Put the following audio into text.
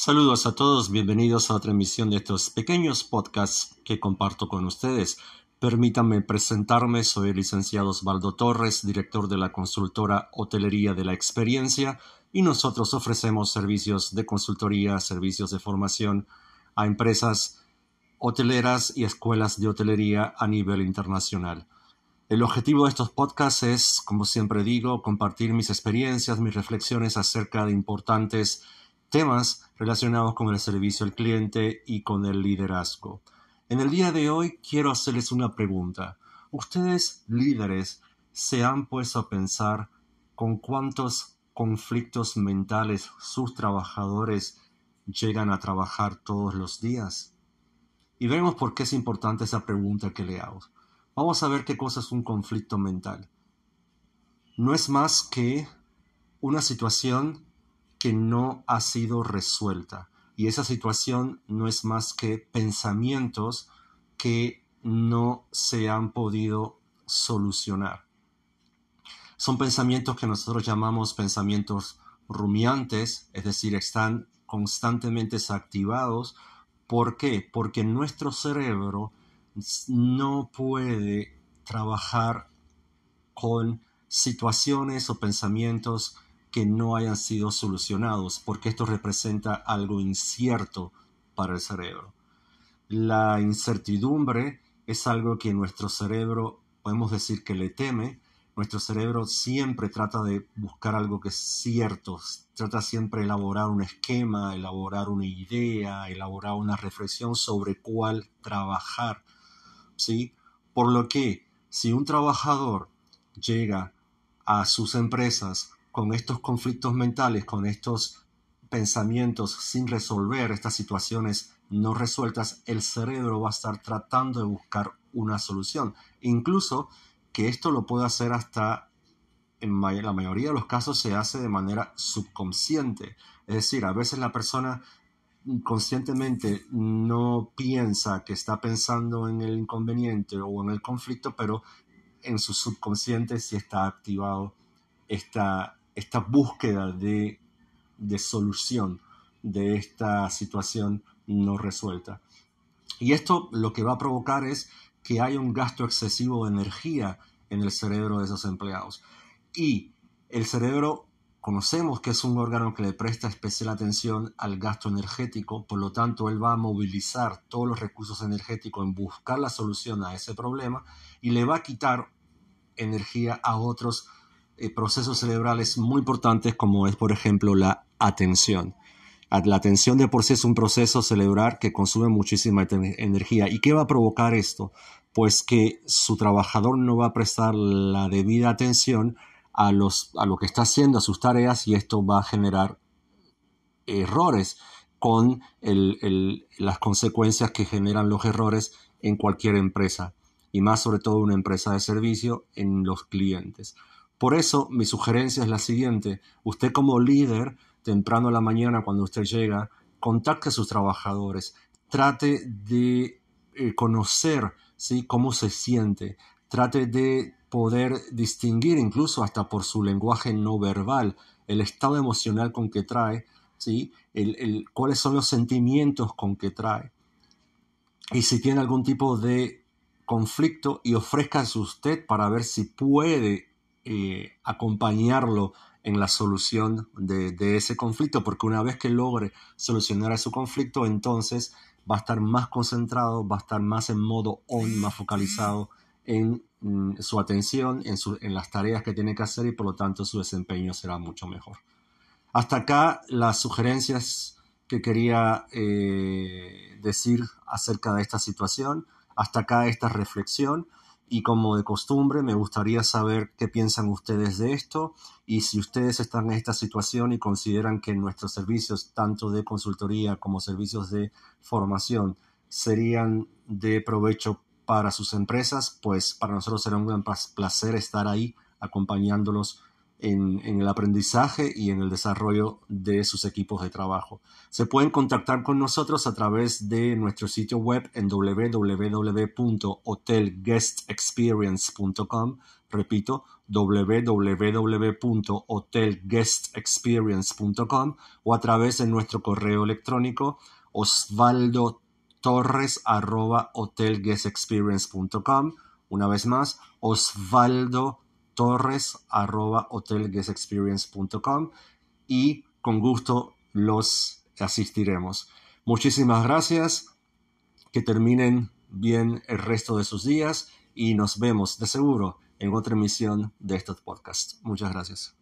Saludos a todos, bienvenidos a otra emisión de estos pequeños podcasts que comparto con ustedes. Permítanme presentarme, soy el licenciado Osvaldo Torres, director de la consultora Hotelería de la Experiencia, y nosotros ofrecemos servicios de consultoría, servicios de formación a empresas hoteleras y escuelas de hotelería a nivel internacional. El objetivo de estos podcasts es, como siempre digo, compartir mis experiencias, mis reflexiones acerca de importantes temas relacionados con el servicio al cliente y con el liderazgo. En el día de hoy quiero hacerles una pregunta. ¿Ustedes, líderes, se han puesto a pensar con cuántos conflictos mentales sus trabajadores llegan a trabajar todos los días? Y vemos por qué es importante esa pregunta que le hago. Vamos a ver qué cosa es un conflicto mental. No es más que una situación que no ha sido resuelta. Y esa situación no es más que pensamientos que no se han podido solucionar. Son pensamientos que nosotros llamamos pensamientos rumiantes, es decir, están constantemente activados. ¿Por qué? Porque nuestro cerebro no puede trabajar con situaciones o pensamientos que no hayan sido solucionados, porque esto representa algo incierto para el cerebro. La incertidumbre es algo que nuestro cerebro, podemos decir que le teme, nuestro cerebro siempre trata de buscar algo que es cierto, trata siempre de elaborar un esquema, elaborar una idea, elaborar una reflexión sobre cuál trabajar. ¿sí? Por lo que si un trabajador llega a sus empresas con estos conflictos mentales, con estos pensamientos sin resolver, estas situaciones no resueltas, el cerebro va a estar tratando de buscar una solución. Incluso que esto lo puede hacer hasta, en la mayoría de los casos se hace de manera subconsciente. Es decir, a veces la persona conscientemente no piensa que está pensando en el inconveniente o en el conflicto, pero en su subconsciente sí está activado esta, esta búsqueda de, solución de esta situación no resuelta. Y esto lo que va a provocar es que haya un gasto excesivo de energía en el cerebro de esos empleados. Y el cerebro conocemos que es un órgano que le presta especial atención al gasto energético, por lo tanto él va a movilizar todos los recursos energéticos en buscar la solución a ese problema y le va a quitar energía a otros procesos cerebrales muy importantes como es, por ejemplo, la atención. La atención de por sí es un proceso cerebral que consume muchísima energía. ¿Y qué va a provocar esto? Pues que su trabajador no va a prestar la debida atención a, los, a lo que está haciendo, a sus tareas, y esto va a generar errores con las consecuencias que generan los errores en cualquier empresa, y más sobre todo una empresa de servicio en los clientes. Por eso mi sugerencia es la siguiente. Usted como líder, temprano en la mañana cuando usted llega, contacte a sus trabajadores, trate de eh, conocer ¿sí? cómo se siente, trate de poder distinguir incluso hasta por su lenguaje no verbal el estado emocional con que trae, ¿sí? el, cuáles son los sentimientos con que trae. Y si tiene algún tipo de conflicto y ofrezca usted para ver si puede eh, acompañarlo en la solución de, ese conflicto, porque una vez que logre solucionar ese conflicto, entonces va a estar más concentrado, va a estar más en modo on, más focalizado en mm, su atención, en, en, las tareas que tiene que hacer y por lo tanto su desempeño será mucho mejor. Hasta acá las sugerencias que quería eh, decir acerca de esta situación, hasta acá esta reflexión. Y como de costumbre, me gustaría saber qué piensan ustedes de esto y si ustedes están en esta situación y consideran que nuestros servicios, tanto de consultoría como servicios de formación, serían de provecho para sus empresas, pues para nosotros será un gran placer estar ahí acompañándolos en, el aprendizaje y en el desarrollo de sus equipos de trabajo. Se pueden contactar con nosotros a través de nuestro sitio web en www.hotelguestexperience.com repito, www.hotelguestexperience.com o a través de nuestro correo electrónico osvaldo hotelguestexperience.com Una vez más, osvaldo hotelguestexperience.com y con gusto los asistiremos. Muchísimas gracias, que terminen bien el resto de sus días y nos vemos de seguro en otra emisión de estos podcasts. Muchas gracias.